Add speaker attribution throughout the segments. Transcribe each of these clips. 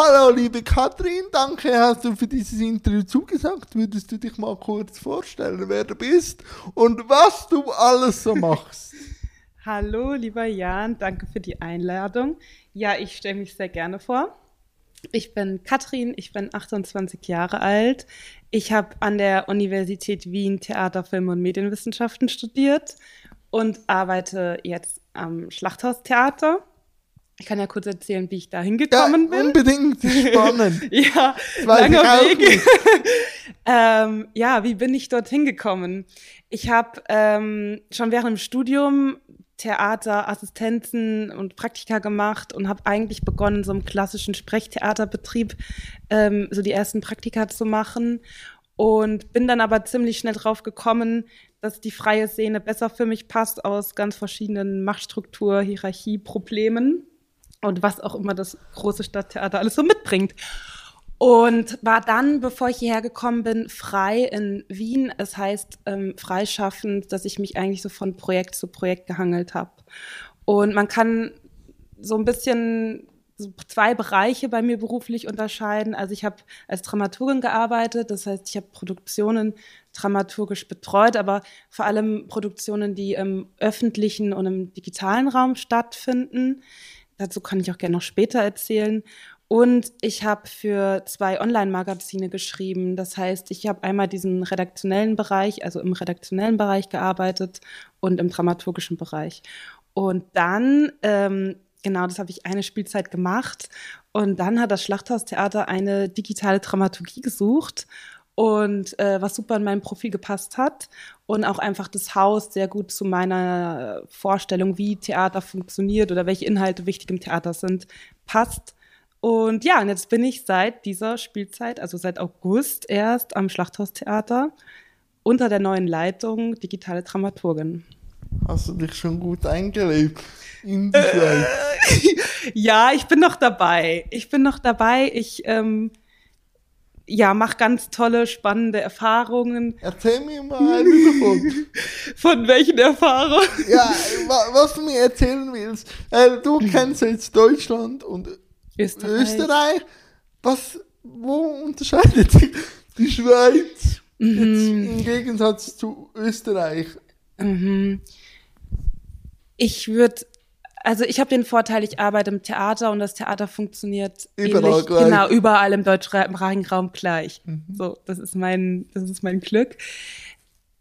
Speaker 1: Hallo, liebe Katrin, danke, hast du für dieses Interview zugesagt. Würdest du dich mal kurz vorstellen, wer du bist und was du alles so machst?
Speaker 2: Hallo, lieber Jan, danke für die Einladung. Ja, ich stelle mich sehr gerne vor. Ich bin Katrin, ich bin 28 Jahre alt. Ich habe an der Universität Wien Theater, Film und Medienwissenschaften studiert und arbeite jetzt am Schlachthaustheater. Ich kann ja kurz erzählen, wie ich da hingekommen
Speaker 1: ja,
Speaker 2: bin.
Speaker 1: Unbedingt spannend.
Speaker 2: ja, langer Weg. ähm, ja, wie bin ich dorthin gekommen? Ich habe ähm, schon während dem Studium Theater, Assistenzen und Praktika gemacht und habe eigentlich begonnen, so einem klassischen Sprechtheaterbetrieb ähm, so die ersten Praktika zu machen und bin dann aber ziemlich schnell drauf gekommen, dass die freie Szene besser für mich passt aus ganz verschiedenen Machtstruktur, Hierarchie, Problemen und was auch immer das große Stadttheater alles so mitbringt. Und war dann, bevor ich hierher gekommen bin, frei in Wien. Es heißt ähm, freischaffend, dass ich mich eigentlich so von Projekt zu Projekt gehangelt habe. Und man kann so ein bisschen so zwei Bereiche bei mir beruflich unterscheiden. Also ich habe als Dramaturgin gearbeitet, das heißt, ich habe Produktionen dramaturgisch betreut, aber vor allem Produktionen, die im öffentlichen und im digitalen Raum stattfinden. Dazu kann ich auch gerne noch später erzählen. Und ich habe für zwei Online-Magazine geschrieben. Das heißt, ich habe einmal diesen redaktionellen Bereich, also im redaktionellen Bereich gearbeitet und im dramaturgischen Bereich. Und dann, ähm, genau, das habe ich eine Spielzeit gemacht. Und dann hat das Schlachthaustheater eine digitale Dramaturgie gesucht und äh, was super in mein Profil gepasst hat und auch einfach das Haus sehr gut zu meiner Vorstellung, wie Theater funktioniert oder welche Inhalte wichtig im Theater sind, passt. Und ja, und jetzt bin ich seit dieser Spielzeit, also seit August erst am Schlachthaustheater unter der neuen Leitung digitale Dramaturgin.
Speaker 1: Hast du dich schon gut eingelebt in die Zeit?
Speaker 2: Äh, ja, ich bin noch dabei. Ich bin noch dabei. Ich ähm, ja, mach ganz tolle, spannende Erfahrungen.
Speaker 1: Erzähl mir mal eine davon.
Speaker 2: Von welchen Erfahrungen?
Speaker 1: Ja, was du mir erzählen willst. Äh, du kennst jetzt Deutschland und Österreich. Österreich. Was, wo unterscheidet sich die Schweiz mhm. jetzt im Gegensatz zu Österreich?
Speaker 2: Mhm. Ich würde also ich habe den Vorteil, ich arbeite im Theater und das Theater funktioniert überall ähnlich, gleich. genau überall im deutschsprachigen Raum gleich. Mhm. So, das ist mein, das ist mein Glück.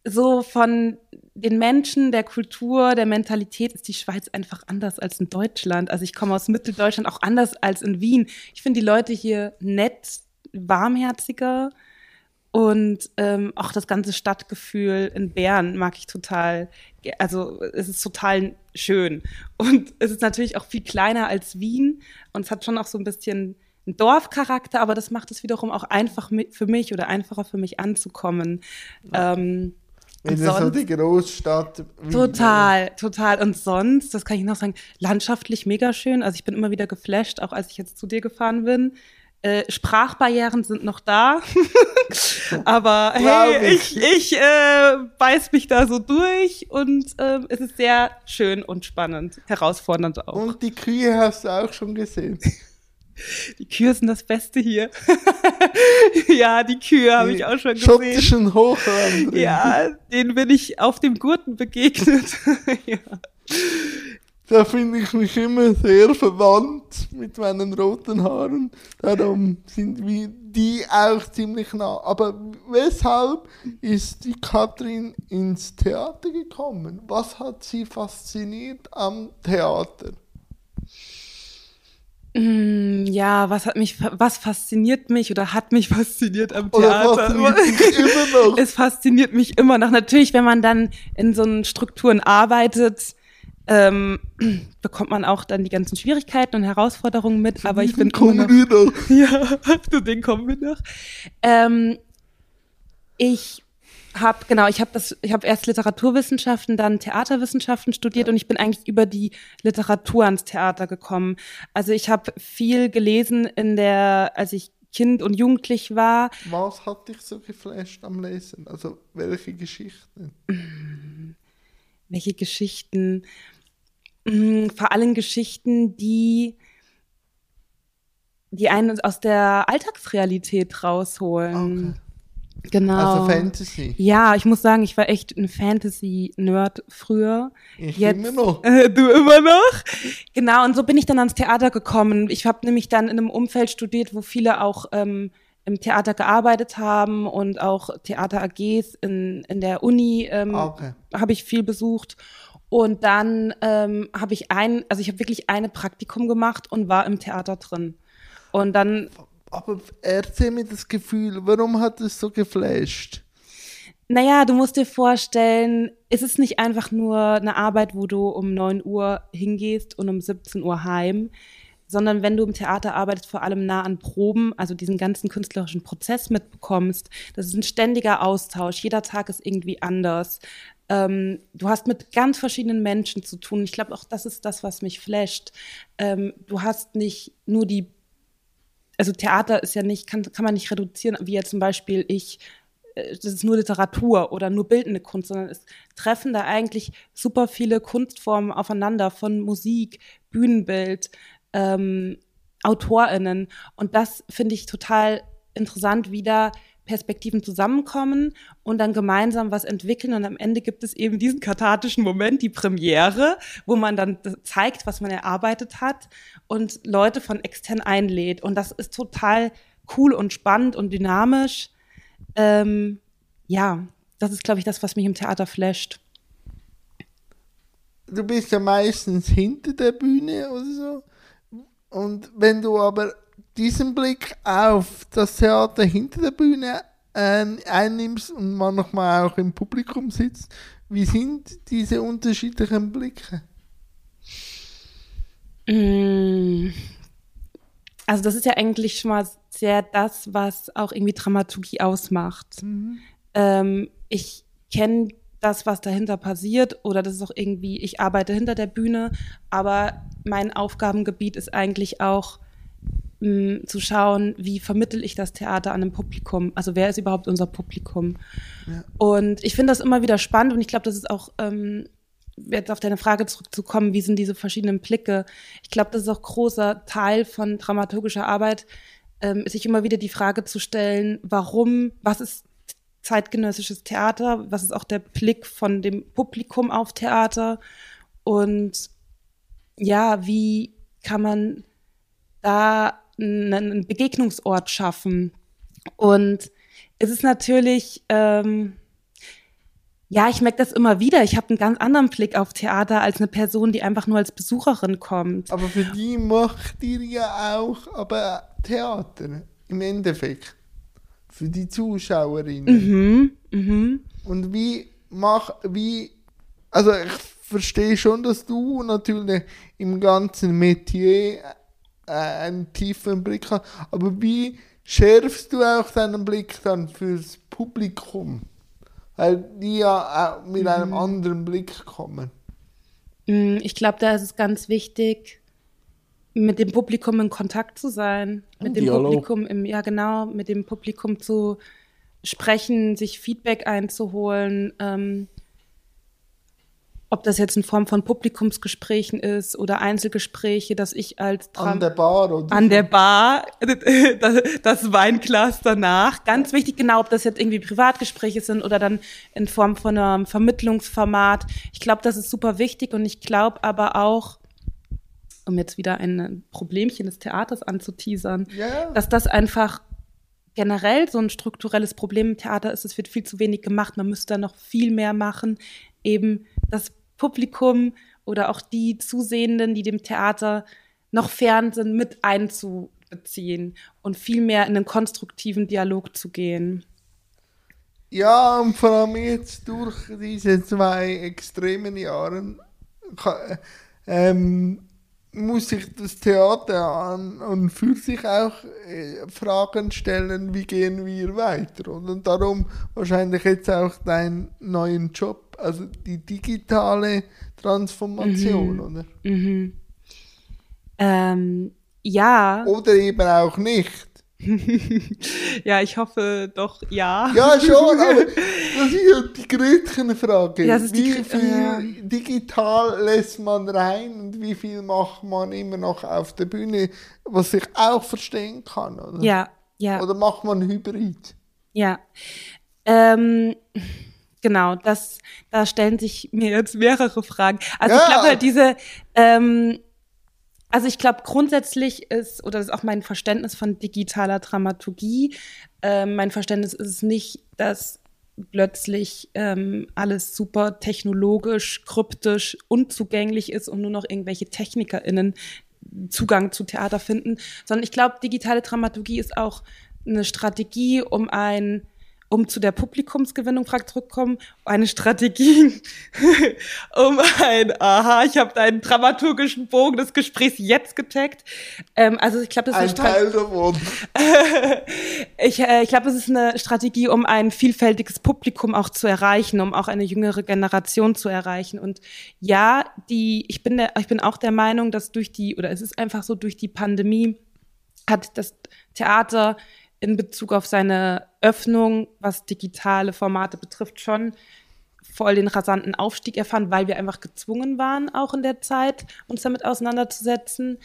Speaker 2: So von den Menschen, der Kultur, der Mentalität ist die Schweiz einfach anders als in Deutschland. Also ich komme aus Mitteldeutschland, auch anders als in Wien. Ich finde die Leute hier nett, warmherziger und ähm, auch das ganze Stadtgefühl in Bern mag ich total. Also es ist total schön. Und es ist natürlich auch viel kleiner als Wien und es hat schon auch so ein bisschen einen Dorfcharakter, aber das macht es wiederum auch einfach für mich oder einfacher für mich anzukommen. Ja. Ähm,
Speaker 1: in so die Großstadt.
Speaker 2: Total, total. Und sonst, das kann ich noch sagen, landschaftlich mega schön. Also ich bin immer wieder geflasht, auch als ich jetzt zu dir gefahren bin. Äh, Sprachbarrieren sind noch da. Aber hey, ich, ich äh, beiß mich da so durch und äh, es ist sehr schön und spannend, herausfordernd auch.
Speaker 1: Und die Kühe hast du auch schon gesehen.
Speaker 2: Die Kühe sind das Beste hier. ja, die Kühe habe ich auch schon gesehen.
Speaker 1: Schottischen Hochland.
Speaker 2: Ja, denen bin ich auf dem Gurten begegnet. ja.
Speaker 1: Da finde ich mich immer sehr verwandt mit meinen roten Haaren. Darum sind wir die auch ziemlich nah. Aber weshalb ist die Katrin ins Theater gekommen? Was hat sie fasziniert am Theater?
Speaker 2: Mm, ja, was hat mich, was fasziniert mich oder hat mich fasziniert am Theater? Fasziniert? Es fasziniert mich immer noch. Natürlich, wenn man dann in so einen Strukturen arbeitet, ähm, bekommt man auch dann die ganzen Schwierigkeiten und Herausforderungen mit. Aber ich bin
Speaker 1: kommen immer noch,
Speaker 2: wir Ja, zu denen kommen wir noch. Ähm, ich habe genau, ich habe das, ich habe erst Literaturwissenschaften, dann Theaterwissenschaften studiert ja. und ich bin eigentlich über die Literatur ans Theater gekommen. Also ich habe viel gelesen in der, als ich Kind und Jugendlich war.
Speaker 1: Was hat dich so geflasht am Lesen? Also welche Geschichten?
Speaker 2: Welche Geschichten? Mm, vor allem Geschichten, die die einen aus der Alltagsrealität rausholen. Okay. Genau.
Speaker 1: Also Fantasy.
Speaker 2: Ja, ich muss sagen, ich war echt ein Fantasy-Nerd früher.
Speaker 1: Ich Jetzt, immer noch.
Speaker 2: Äh, du immer noch? Genau, und so bin ich dann ans Theater gekommen. Ich habe nämlich dann in einem Umfeld studiert, wo viele auch ähm, im Theater gearbeitet haben und auch Theater-AGs in, in der Uni ähm, ah, okay. habe ich viel besucht. Und dann ähm, habe ich ein, also ich habe wirklich eine Praktikum gemacht und war im Theater drin. Und dann
Speaker 1: aber erzähl mir das Gefühl, warum hat es so geflasht?
Speaker 2: Naja, du musst dir vorstellen, es ist nicht einfach nur eine Arbeit, wo du um 9 Uhr hingehst und um 17 Uhr heim, sondern wenn du im Theater arbeitest, vor allem nah an Proben, also diesen ganzen künstlerischen Prozess mitbekommst, das ist ein ständiger Austausch. Jeder Tag ist irgendwie anders. Ähm, du hast mit ganz verschiedenen Menschen zu tun. Ich glaube, auch das ist das, was mich flasht. Ähm, du hast nicht nur die also Theater ist ja nicht, kann, kann man nicht reduzieren, wie jetzt zum Beispiel ich, äh, das ist nur Literatur oder nur bildende Kunst, sondern es treffen da eigentlich super viele Kunstformen aufeinander von Musik, Bühnenbild, ähm, AutorInnen. Und das finde ich total interessant, wieder Perspektiven zusammenkommen und dann gemeinsam was entwickeln. Und am Ende gibt es eben diesen kathartischen Moment, die Premiere, wo man dann zeigt, was man erarbeitet hat und Leute von extern einlädt. Und das ist total cool und spannend und dynamisch. Ähm, ja, das ist, glaube ich, das, was mich im Theater flasht.
Speaker 1: Du bist ja meistens hinter der Bühne oder so. Und wenn du aber diesen Blick auf das Theater hinter der Bühne äh, einnimmst und manchmal auch im Publikum sitzt, wie sind diese unterschiedlichen Blicke?
Speaker 2: Mm. Also das ist ja eigentlich schon mal sehr das, was auch irgendwie Dramaturgie ausmacht. Mhm. Ähm, ich kenne das, was dahinter passiert, oder das ist auch irgendwie, ich arbeite hinter der Bühne, aber mein Aufgabengebiet ist eigentlich auch mh, zu schauen, wie vermittel ich das Theater an einem Publikum? Also wer ist überhaupt unser Publikum? Ja. Und ich finde das immer wieder spannend und ich glaube, das ist auch ähm, jetzt auf deine Frage zurückzukommen, wie sind diese verschiedenen Blicke? Ich glaube, das ist auch großer Teil von dramaturgischer Arbeit, ähm, sich immer wieder die Frage zu stellen, warum, was ist zeitgenössisches Theater, was ist auch der Blick von dem Publikum auf Theater und ja, wie kann man da einen Begegnungsort schaffen. Und es ist natürlich, ähm, ja, ich merke das immer wieder. Ich habe einen ganz anderen Blick auf Theater als eine Person, die einfach nur als Besucherin kommt.
Speaker 1: Aber für die macht ihr ja auch aber Theater im Endeffekt. Für die Zuschauerinnen.
Speaker 2: Mhm, mhm.
Speaker 1: Und wie mach, wie, also ich verstehe schon, dass du natürlich im ganzen Metier einen tiefen Blick hast. Aber wie schärfst du auch deinen Blick dann fürs Publikum? Weil die ja auch mit mhm. einem anderen Blick kommen.
Speaker 2: Mm, ich glaube, da ist es ganz wichtig, mit dem Publikum in Kontakt zu sein, mit dem Dialog. Publikum im, ja genau, mit dem Publikum zu sprechen, sich Feedback einzuholen. Ähm, ob das jetzt in Form von Publikumsgesprächen ist oder Einzelgespräche, dass ich als
Speaker 1: Dram an der Bar oder
Speaker 2: an der Bar das, das Weinglas danach. Ganz wichtig genau ob das jetzt irgendwie Privatgespräche sind oder dann in Form von einem Vermittlungsformat. Ich glaube das ist super wichtig und ich glaube aber auch um jetzt wieder ein Problemchen des Theaters anzuteasern
Speaker 1: yeah.
Speaker 2: dass das einfach generell so ein strukturelles Problem im Theater ist. Es wird viel zu wenig gemacht. Man müsste da noch viel mehr machen. Eben das Publikum oder auch die Zusehenden, die dem Theater noch fern sind, mit einzubeziehen und viel mehr in einen konstruktiven Dialog zu gehen.
Speaker 1: Ja, und vor allem jetzt durch diese zwei extremen Jahre ähm, muss sich das Theater an und für sich auch äh, Fragen stellen, wie gehen wir weiter. Und, und darum wahrscheinlich jetzt auch deinen neuen Job, also die digitale Transformation,
Speaker 2: mhm.
Speaker 1: oder?
Speaker 2: Mhm. Ähm, ja.
Speaker 1: Oder eben auch nicht.
Speaker 2: ja, ich hoffe doch ja.
Speaker 1: Ja, schon, aber das ist ja die Gretchenfrage. Ja, wie die, viel ja. digital lässt man rein und wie viel macht man immer noch auf der Bühne, was ich auch verstehen kann, oder?
Speaker 2: Ja, ja.
Speaker 1: Oder macht man Hybrid?
Speaker 2: Ja. Ähm, genau, das, da stellen sich mir jetzt mehrere Fragen. Also ja. ich glaube halt diese, ähm, also ich glaube grundsätzlich ist, oder das ist auch mein Verständnis von digitaler Dramaturgie, äh, mein Verständnis ist es nicht, dass plötzlich ähm, alles super technologisch, kryptisch, unzugänglich ist und nur noch irgendwelche TechnikerInnen Zugang zu Theater finden, sondern ich glaube, digitale Dramaturgie ist auch eine Strategie, um ein um zu der Publikumsgewinnung zurückzukommen, eine Strategie, um ein, aha, ich habe deinen dramaturgischen Bogen des Gesprächs jetzt getaggt. Ähm, also ich glaube, das ist
Speaker 1: ein Teil davon.
Speaker 2: ich äh, ich glaube, das ist eine Strategie, um ein vielfältiges Publikum auch zu erreichen, um auch eine jüngere Generation zu erreichen. Und ja, die, ich bin der, ich bin auch der Meinung, dass durch die, oder es ist einfach so, durch die Pandemie hat das Theater in Bezug auf seine Öffnung, was digitale Formate betrifft, schon voll den rasanten Aufstieg erfahren, weil wir einfach gezwungen waren, auch in der Zeit uns damit auseinanderzusetzen.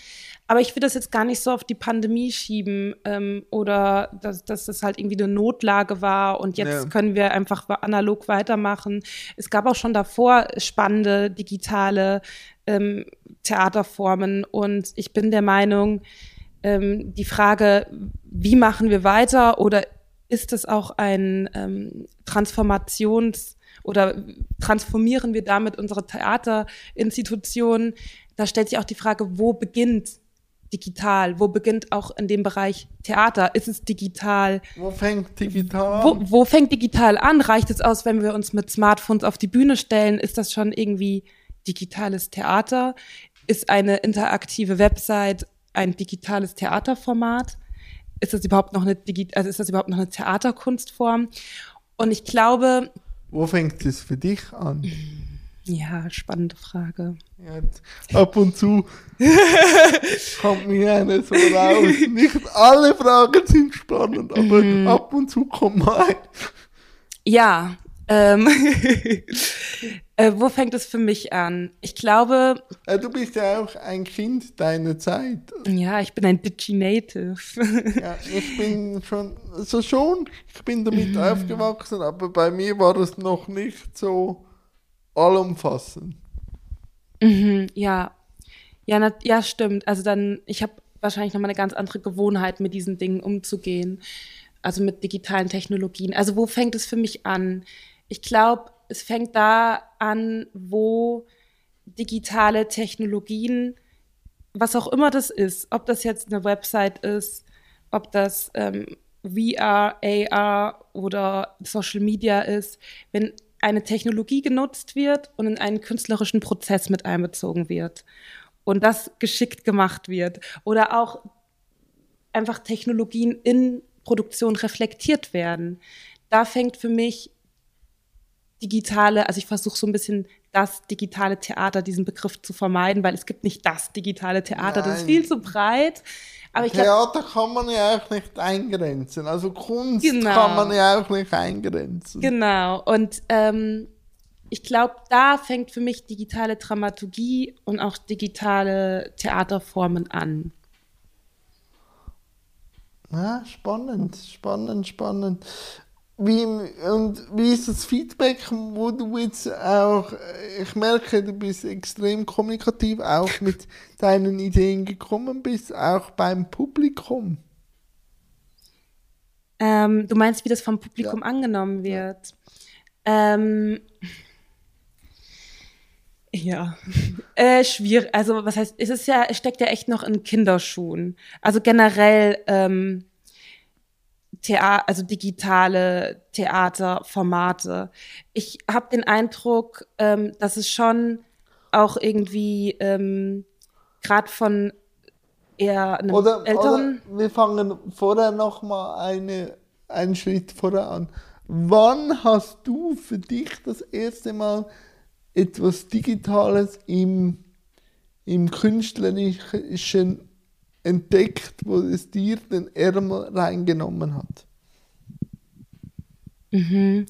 Speaker 2: Aber ich will das jetzt gar nicht so auf die Pandemie schieben ähm, oder dass, dass das halt irgendwie eine Notlage war und jetzt ja. können wir einfach analog weitermachen. Es gab auch schon davor spannende digitale ähm, Theaterformen und ich bin der Meinung, ähm, die Frage, wie machen wir weiter oder ist es auch ein ähm, Transformations- oder transformieren wir damit unsere Theaterinstitutionen? Da stellt sich auch die Frage, wo beginnt digital? Wo beginnt auch in dem Bereich Theater? Ist es digital?
Speaker 1: Wo fängt digital
Speaker 2: an? Wo, wo fängt digital an? Reicht es aus, wenn wir uns mit Smartphones auf die Bühne stellen? Ist das schon irgendwie digitales Theater? Ist eine interaktive Website ein digitales Theaterformat? Ist das überhaupt noch eine Digi also ist das überhaupt noch eine Theaterkunstform? Und ich glaube.
Speaker 1: Wo fängt es für dich an?
Speaker 2: Ja, spannende Frage.
Speaker 1: Ja, ab und zu kommt mir eine so raus. Nicht alle Fragen sind spannend, aber mhm. ab und zu kommt mal.
Speaker 2: Ja, ähm, äh, wo fängt es für mich an? Ich glaube.
Speaker 1: Äh, du bist ja auch ein Kind deiner Zeit.
Speaker 2: Ja, ich bin ein Digi-Native.
Speaker 1: ja, ich bin schon, so schon, ich bin damit mhm. aufgewachsen, aber bei mir war es noch nicht so allumfassend.
Speaker 2: Mhm, ja. Ja, na, ja, stimmt. Also dann, ich habe wahrscheinlich nochmal eine ganz andere Gewohnheit, mit diesen Dingen umzugehen. Also mit digitalen Technologien. Also wo fängt es für mich an? ich glaube, es fängt da an, wo digitale Technologien, was auch immer das ist, ob das jetzt eine Website ist, ob das ähm, VR, AR oder Social Media ist, wenn eine Technologie genutzt wird und in einen künstlerischen Prozess mit einbezogen wird und das geschickt gemacht wird oder auch einfach Technologien in Produktion reflektiert werden. Da fängt für mich digitale, also ich versuche so ein bisschen das digitale Theater, diesen Begriff zu vermeiden, weil es gibt nicht das digitale Theater, Nein. das ist viel zu breit.
Speaker 1: Aber Theater glaub, kann man ja auch nicht eingrenzen. Also Kunst genau. kann man ja auch nicht eingrenzen.
Speaker 2: Genau. Und ähm, ich glaube, da fängt für mich digitale Dramaturgie und auch digitale Theaterformen an.
Speaker 1: Ja, spannend, spannend, spannend wie, und wie ist das Feedback, wo du jetzt auch, ich merke, du bist extrem kommunikativ, auch mit deinen Ideen gekommen bist, auch beim Publikum?
Speaker 2: Ähm, du meinst, wie das vom Publikum ja. angenommen wird? Ja. Ähm, ja, äh, schwierig. Also was heißt, es ist ja, es steckt ja echt noch in Kinderschuhen. Also generell ähm, Theater, also digitale Theaterformate. Ich habe den Eindruck, ähm, dass es schon auch irgendwie ähm, gerade von eher einem
Speaker 1: oder, älteren. Oder wir fangen vorher noch mal eine, einen Schritt vorher an. Wann hast du für dich das erste Mal etwas Digitales im, im künstlerischen entdeckt, wo es dir den Ärmel reingenommen hat?
Speaker 2: Mhm.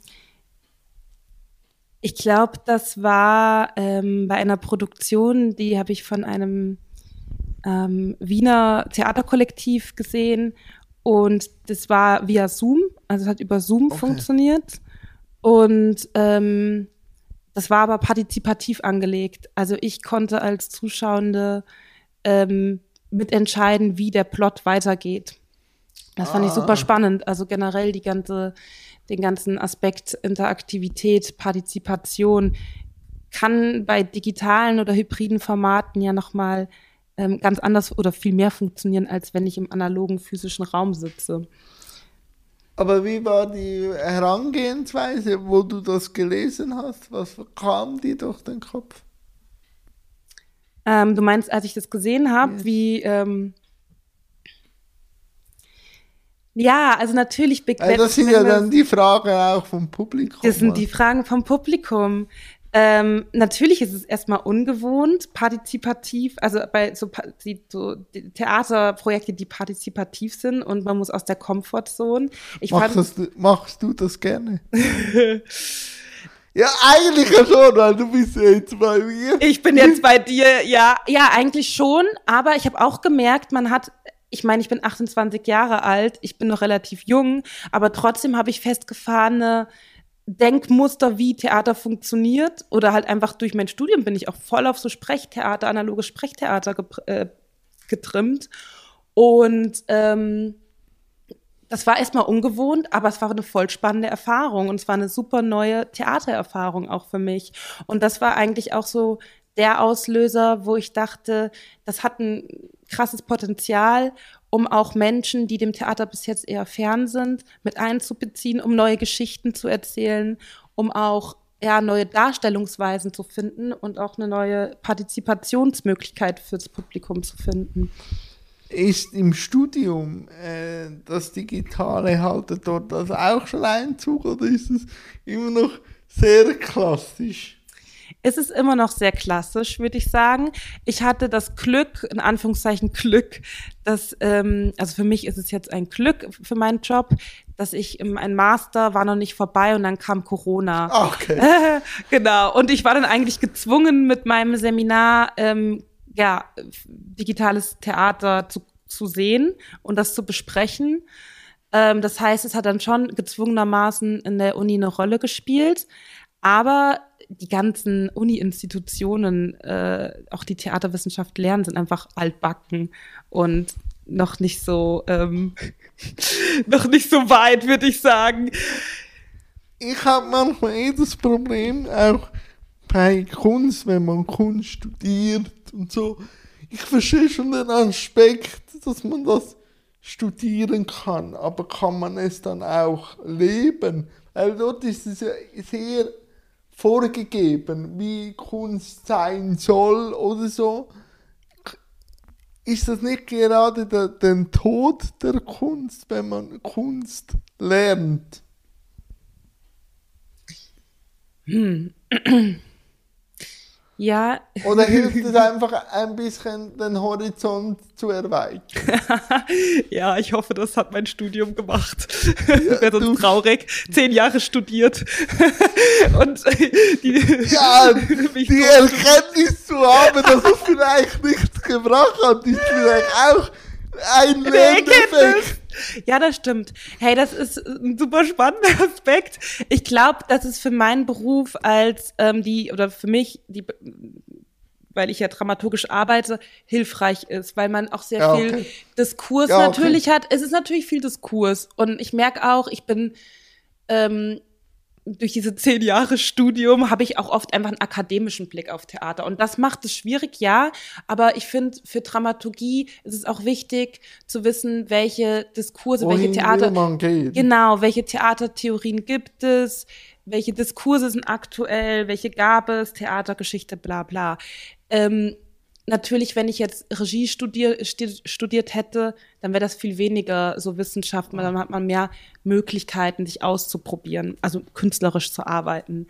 Speaker 2: Ich glaube, das war ähm, bei einer Produktion, die habe ich von einem ähm, Wiener Theaterkollektiv gesehen und das war via Zoom, also es hat über Zoom okay. funktioniert und ähm, das war aber partizipativ angelegt. Also ich konnte als Zuschauende ähm, mitentscheiden, wie der Plot weitergeht. Das ah. fand ich super ah. spannend. Also generell die ganze, den ganzen Aspekt Interaktivität, Partizipation kann bei digitalen oder hybriden Formaten ja nochmal ähm, ganz anders oder viel mehr funktionieren, als wenn ich im analogen physischen Raum sitze.
Speaker 1: Aber wie war die Herangehensweise, wo du das gelesen hast? Was kam dir durch den Kopf?
Speaker 2: Ähm, du meinst, als ich das gesehen habe, ja. wie. Ähm ja, also natürlich
Speaker 1: begleitet. Also das sind ja dann die Fragen auch vom Publikum.
Speaker 2: Das sind die Fragen vom Publikum. Ähm, natürlich ist es erstmal ungewohnt, partizipativ, also bei so, die, so die Theaterprojekte, die partizipativ sind und man muss aus der Komfortzone.
Speaker 1: Ich machst, das, machst du das gerne? ja, eigentlich ja schon, weil du bist ja jetzt bei mir.
Speaker 2: Ich bin jetzt bei dir, ja, ja, eigentlich schon, aber ich habe auch gemerkt, man hat ich meine, ich bin 28 Jahre alt, ich bin noch relativ jung, aber trotzdem habe ich festgefahrene Denkmuster, wie Theater funktioniert oder halt einfach durch mein Studium bin ich auch voll auf so Sprechtheater, analoges Sprechtheater äh, getrimmt und ähm, das war erstmal ungewohnt, aber es war eine voll spannende Erfahrung und es war eine super neue Theatererfahrung auch für mich. Und das war eigentlich auch so der Auslöser, wo ich dachte, das hat ein krasses Potenzial um auch Menschen, die dem Theater bis jetzt eher fern sind, mit einzubeziehen, um neue Geschichten zu erzählen, um auch ja, neue Darstellungsweisen zu finden und auch eine neue Partizipationsmöglichkeit fürs Publikum zu finden.
Speaker 1: Ist im Studium äh, das Digitale haltet dort das auch schon Einzug oder ist es immer noch sehr klassisch?
Speaker 2: ist es immer noch sehr klassisch, würde ich sagen. Ich hatte das Glück, in Anführungszeichen Glück, dass, ähm, also für mich ist es jetzt ein Glück für meinen Job, dass ich im, ein Master war noch nicht vorbei und dann kam Corona.
Speaker 1: Ah, okay.
Speaker 2: genau. Und ich war dann eigentlich gezwungen, mit meinem Seminar ähm, ja, digitales Theater zu, zu sehen und das zu besprechen. Ähm, das heißt, es hat dann schon gezwungenermaßen in der Uni eine Rolle gespielt. Aber die ganzen Uni-Institutionen, äh, auch die Theaterwissenschaft lernen, sind einfach altbacken und noch nicht so, ähm, noch nicht so weit, würde ich sagen.
Speaker 1: Ich habe manchmal eh das Problem, auch bei Kunst, wenn man Kunst studiert und so. Ich verstehe schon den Aspekt, dass man das studieren kann, aber kann man es dann auch leben? Weil dort ist es ja sehr vorgegeben, wie Kunst sein soll oder so, ist das nicht gerade der, der Tod der Kunst, wenn man Kunst lernt?
Speaker 2: Hm. Ja.
Speaker 1: Oder hilft es einfach ein bisschen, den Horizont zu erweitern?
Speaker 2: ja, ich hoffe, das hat mein Studium gemacht. Ja, Wäre sonst traurig. Zehn Jahre studiert. Und die,
Speaker 1: ja, die Erkenntnis zu haben, dass es vielleicht nichts gebracht hat, ist vielleicht auch ein Lerneffekt.
Speaker 2: Ja, das stimmt. Hey, das ist ein super spannender Aspekt. Ich glaube, dass es für meinen Beruf als ähm, die, oder für mich, die, weil ich ja dramaturgisch arbeite, hilfreich ist, weil man auch sehr ja, okay. viel Diskurs ja, natürlich okay. hat. Es ist natürlich viel Diskurs. Und ich merke auch, ich bin ähm, durch diese zehn Jahre Studium habe ich auch oft einfach einen akademischen Blick auf Theater. Und das macht es schwierig, ja. Aber ich finde, für Dramaturgie ist es auch wichtig zu wissen, welche Diskurse, Wohin welche Theater, genau, welche Theatertheorien gibt es, welche Diskurse sind aktuell, welche gab es, Theatergeschichte, bla, bla. Ähm, natürlich, wenn ich jetzt Regie studier, studiert hätte, dann wäre das viel weniger so Wissenschaft, dann hat man mehr Möglichkeiten, sich auszuprobieren, also künstlerisch zu arbeiten.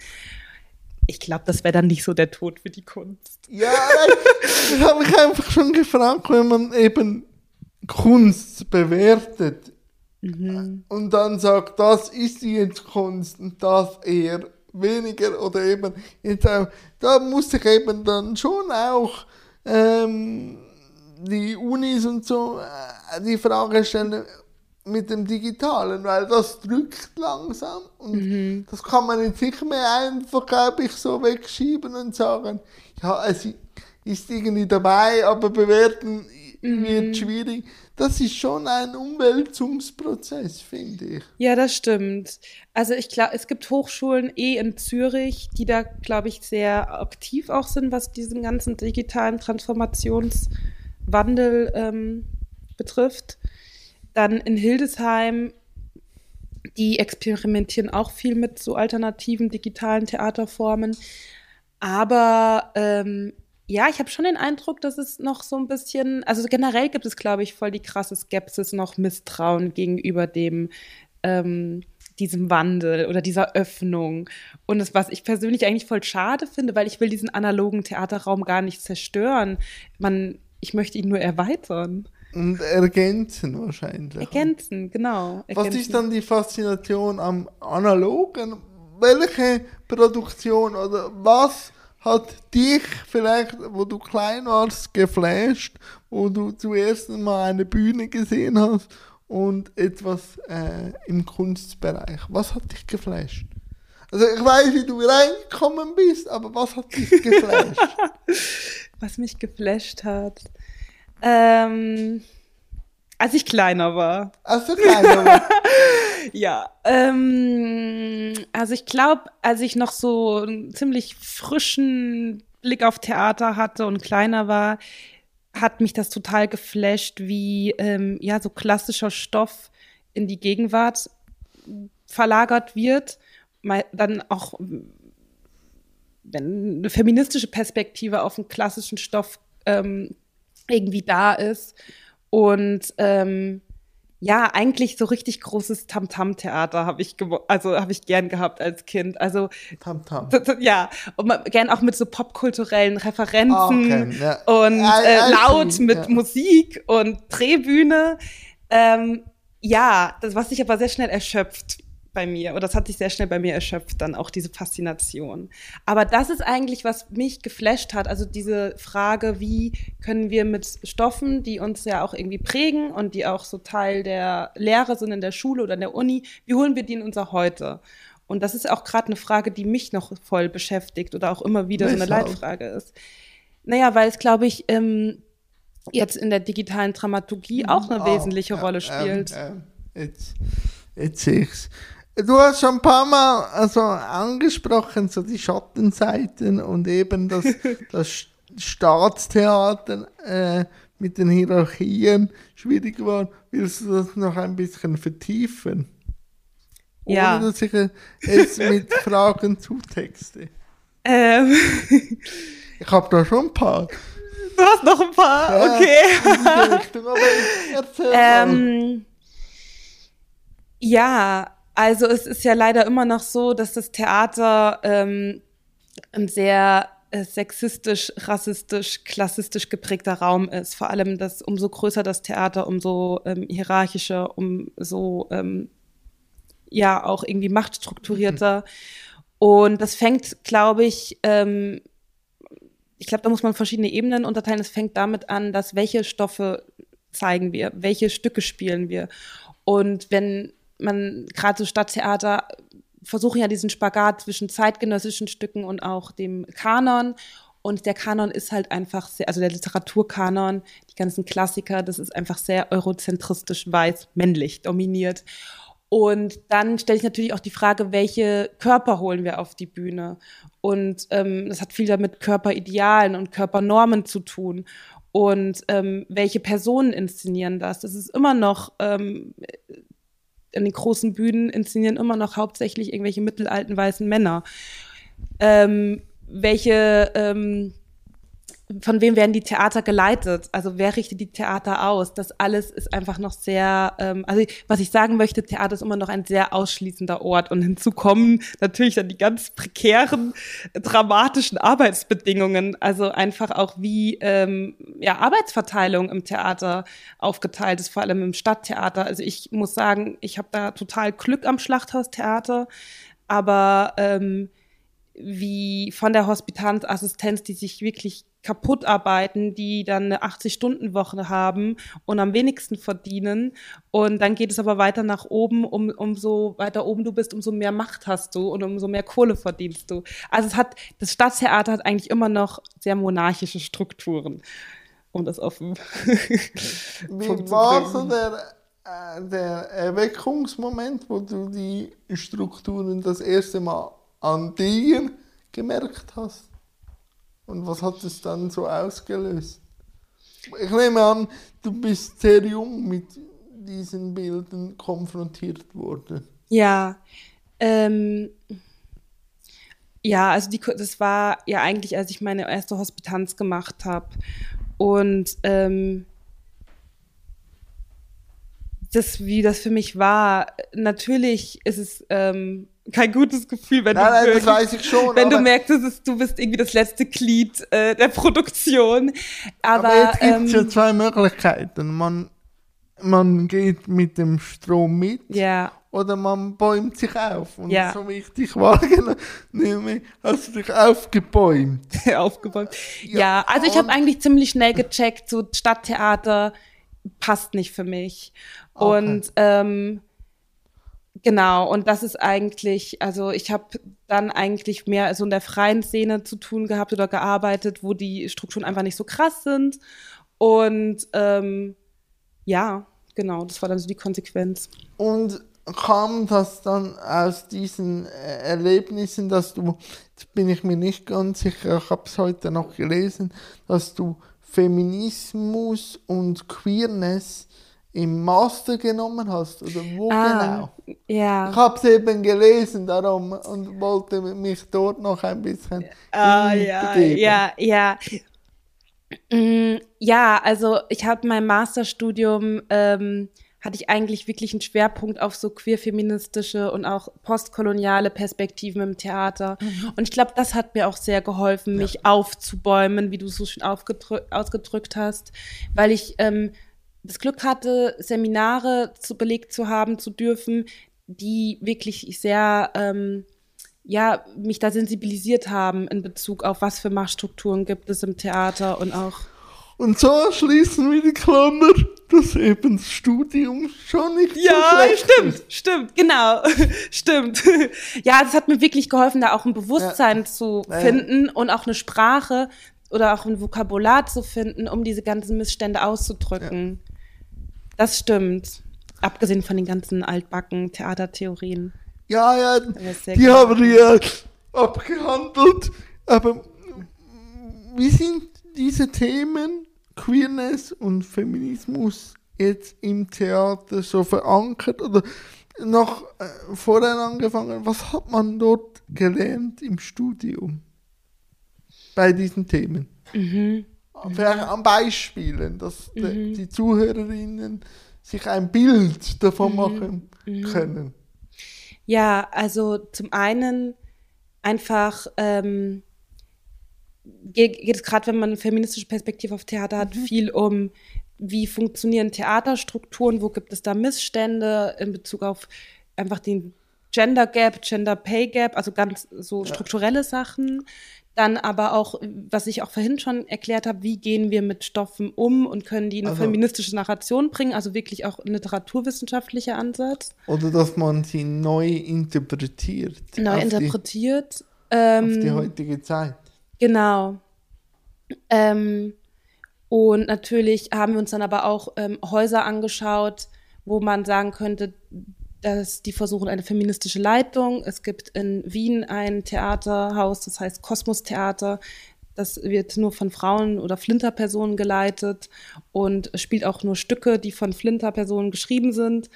Speaker 2: Ich glaube, das wäre dann nicht so der Tod für die Kunst.
Speaker 1: Ja, ich habe mich einfach schon gefragt, wenn man eben Kunst bewertet mhm. und dann sagt, das ist jetzt Kunst und das eher weniger oder eben jetzt auch, da muss ich eben dann schon auch ähm, die Unis und so äh, die Frage stellen mit dem Digitalen, weil das drückt langsam und mhm. das kann man jetzt nicht mehr einfach, glaube ich, so wegschieben und sagen, ja, es ist irgendwie dabei, aber bewerten. Wird schwierig. Das ist schon ein Umwälzungsprozess, finde ich.
Speaker 2: Ja, das stimmt. Also ich glaube, es gibt Hochschulen eh in Zürich, die da, glaube ich, sehr aktiv auch sind, was diesen ganzen digitalen Transformationswandel ähm, betrifft. Dann in Hildesheim, die experimentieren auch viel mit so alternativen digitalen Theaterformen. Aber ähm, ja, ich habe schon den Eindruck, dass es noch so ein bisschen, also generell gibt es, glaube ich, voll die krasse Skepsis, noch Misstrauen gegenüber dem, ähm, diesem Wandel oder dieser Öffnung. Und das, was ich persönlich eigentlich voll schade finde, weil ich will diesen analogen Theaterraum gar nicht zerstören. Man, ich möchte ihn nur erweitern.
Speaker 1: Und ergänzen wahrscheinlich.
Speaker 2: Ergänzen, genau.
Speaker 1: Ergänzen. Was ist dann die Faszination am Analogen? Welche Produktion oder was hat dich vielleicht, wo du klein warst, geflasht, wo du zuerst mal eine Bühne gesehen hast und etwas äh, im Kunstbereich? Was hat dich geflasht? Also ich weiß, wie du reingekommen bist, aber was hat dich geflasht?
Speaker 2: was mich geflasht hat. Ähm, als ich kleiner war.
Speaker 1: Als du kleiner war.
Speaker 2: ja. Ähm, also ich glaube, als ich noch so einen ziemlich frischen Blick auf Theater hatte und kleiner war, hat mich das total geflasht, wie ähm, ja so klassischer Stoff in die Gegenwart verlagert wird. Mal dann auch wenn eine feministische Perspektive auf einen klassischen Stoff ähm, irgendwie da ist. Und ähm, ja, eigentlich so richtig großes Tamtam-Theater habe ich also habe ich gern gehabt als Kind. Also
Speaker 1: Tamtam.
Speaker 2: Ja, und gern auch mit so popkulturellen Referenzen okay, ja. und äh, laut mit ja. Musik und Drehbühne. Ähm, ja, das was sich aber sehr schnell erschöpft bei mir, oder das hat sich sehr schnell bei mir erschöpft, dann auch diese Faszination. Aber das ist eigentlich, was mich geflasht hat, also diese Frage, wie können wir mit Stoffen, die uns ja auch irgendwie prägen und die auch so Teil der Lehre sind in der Schule oder in der Uni, wie holen wir die in unser Heute? Und das ist auch gerade eine Frage, die mich noch voll beschäftigt oder auch immer wieder so eine Leitfrage ist. Naja, weil es, glaube ich, ähm, jetzt in der digitalen Dramaturgie auch eine oh, wesentliche Rolle spielt. Ähm,
Speaker 1: ähm, jetzt, jetzt sehe ich's. Du hast schon ein paar Mal also angesprochen, so die Schattenseiten und eben das, das Staatstheater äh, mit den Hierarchien schwierig war. Willst du das noch ein bisschen vertiefen?
Speaker 2: Ja.
Speaker 1: Ohne dass ich jetzt mit Fragen zutexte.
Speaker 2: Ähm.
Speaker 1: Ich habe da schon ein paar.
Speaker 2: Du hast noch ein paar, ja, okay. Richtung, ähm, ja, also es ist ja leider immer noch so, dass das Theater ähm, ein sehr äh, sexistisch, rassistisch, klassistisch geprägter Raum ist. Vor allem, dass umso größer das Theater, umso ähm, hierarchischer, umso ähm, ja auch irgendwie machtstrukturierter. Mhm. Und das fängt, glaube ich, ähm, ich glaube, da muss man verschiedene Ebenen unterteilen. Es fängt damit an, dass welche Stoffe zeigen wir, welche Stücke spielen wir. Und wenn man gerade so Stadttheater versuchen ja diesen Spagat zwischen zeitgenössischen Stücken und auch dem Kanon. Und der Kanon ist halt einfach sehr, also der Literaturkanon, die ganzen Klassiker, das ist einfach sehr eurozentristisch weiß, männlich dominiert. Und dann stelle ich natürlich auch die Frage, welche Körper holen wir auf die Bühne? Und ähm, das hat viel damit Körperidealen und Körpernormen zu tun. Und ähm, welche Personen inszenieren das? Das ist immer noch ähm, an den großen Bühnen inszenieren immer noch hauptsächlich irgendwelche mittelalten weißen Männer. Ähm, welche, ähm, von wem werden die Theater geleitet? Also wer richtet die Theater aus? Das alles ist einfach noch sehr, ähm, also was ich sagen möchte, Theater ist immer noch ein sehr ausschließender Ort und hinzu kommen natürlich dann die ganz prekären, dramatischen Arbeitsbedingungen, also einfach auch wie ähm, ja, Arbeitsverteilung im Theater aufgeteilt ist, vor allem im Stadttheater. Also ich muss sagen, ich habe da total Glück am Schlachthaustheater, aber ähm, wie von der Hospitanzassistenz, die sich wirklich kaputt arbeiten, die dann eine 80-Stunden-Woche haben und am wenigsten verdienen. Und dann geht es aber weiter nach oben, um, umso weiter oben du bist, umso mehr Macht hast du und umso mehr Kohle verdienst du. Also es hat, das Staatstheater hat eigentlich immer noch sehr monarchische Strukturen, um das offen
Speaker 1: Wie war so der, äh, der Erweckungsmoment, wo du die Strukturen das erste Mal an dir gemerkt hast? Und was hat es dann so ausgelöst? Ich nehme an, du bist sehr jung mit diesen Bildern konfrontiert worden.
Speaker 2: Ja, ähm, ja, also die, das war ja eigentlich, als ich meine erste Hospitanz gemacht habe. Und ähm, das, wie das für mich war, natürlich ist es ähm, kein gutes Gefühl, wenn
Speaker 1: nein,
Speaker 2: du,
Speaker 1: nein, wirklich,
Speaker 2: schon, wenn du merkst, ist, du bist irgendwie das letzte Glied äh, der Produktion. Aber,
Speaker 1: aber jetzt gibt es ähm, ja zwei Möglichkeiten. Man, man geht mit dem Strom mit
Speaker 2: ja.
Speaker 1: oder man bäumt sich auf. Und ja. so wichtig war genau, hast du dich aufgebäumt.
Speaker 2: aufgebäumt. Ja, ja also ich habe eigentlich ziemlich schnell gecheckt, so Stadttheater passt nicht für mich. Okay. Und ähm, Genau, und das ist eigentlich, also ich habe dann eigentlich mehr so in der freien Szene zu tun gehabt oder gearbeitet, wo die Strukturen einfach nicht so krass sind. Und ähm, ja, genau, das war dann so die Konsequenz.
Speaker 1: Und kam das dann aus diesen äh, Erlebnissen, dass du, jetzt bin ich mir nicht ganz sicher, ich habe es heute noch gelesen, dass du Feminismus und Queerness im Master genommen hast? Oder wo ah,
Speaker 2: genau? Ja.
Speaker 1: Ich habe es eben gelesen darum und wollte mich dort noch ein bisschen
Speaker 2: ah, ja, ja, ja. Mm, ja, also ich habe mein Masterstudium ähm, hatte ich eigentlich wirklich einen Schwerpunkt auf so queer-feministische und auch postkoloniale Perspektiven im Theater. Mhm. Und ich glaube, das hat mir auch sehr geholfen, mich ja. aufzubäumen, wie du so schön ausgedrückt hast, weil ich ähm, das Glück hatte, Seminare zu, belegt zu haben, zu dürfen, die wirklich sehr, ähm, ja, mich da sensibilisiert haben in Bezug auf was für Machtstrukturen gibt es im Theater und auch.
Speaker 1: Und so schließen wir die Klammer, dass eben das Studium schon nicht
Speaker 2: ja,
Speaker 1: so schlecht
Speaker 2: stimmt,
Speaker 1: ist.
Speaker 2: stimmt, genau, stimmt. Ja, es hat mir wirklich geholfen, da auch ein Bewusstsein ja. zu finden ja. und auch eine Sprache oder auch ein Vokabular zu finden, um diese ganzen Missstände auszudrücken. Ja. Das stimmt. Abgesehen von den ganzen altbacken Theatertheorien.
Speaker 1: Ja, ja, die haben wir abgehandelt. Aber wie sind diese Themen Queerness und Feminismus jetzt im Theater so verankert oder noch äh, vorher angefangen? Was hat man dort gelernt im Studium bei diesen Themen?
Speaker 2: Mhm.
Speaker 1: Vielleicht an Beispielen, dass mhm. die Zuhörerinnen sich ein Bild davon mhm. machen mhm. können.
Speaker 2: Ja, also zum einen einfach ähm, geht, geht es gerade, wenn man eine feministische Perspektive auf Theater hat, mhm. viel um, wie funktionieren Theaterstrukturen, wo gibt es da Missstände in Bezug auf einfach den Gender Gap, Gender Pay Gap, also ganz so strukturelle ja. Sachen. Dann aber auch, was ich auch vorhin schon erklärt habe, wie gehen wir mit Stoffen um und können die in eine also, feministische Narration bringen, also wirklich auch ein literaturwissenschaftlicher Ansatz.
Speaker 1: Oder dass man sie neu interpretiert.
Speaker 2: Neu interpretiert.
Speaker 1: Die, ähm, auf die heutige Zeit.
Speaker 2: Genau. Ähm, und natürlich haben wir uns dann aber auch ähm, Häuser angeschaut, wo man sagen könnte, dass die versuchen eine feministische Leitung. Es gibt in Wien ein Theaterhaus, das heißt Kosmos Theater. Das wird nur von Frauen oder Flinterpersonen geleitet und spielt auch nur Stücke, die von Flinterpersonen geschrieben sind.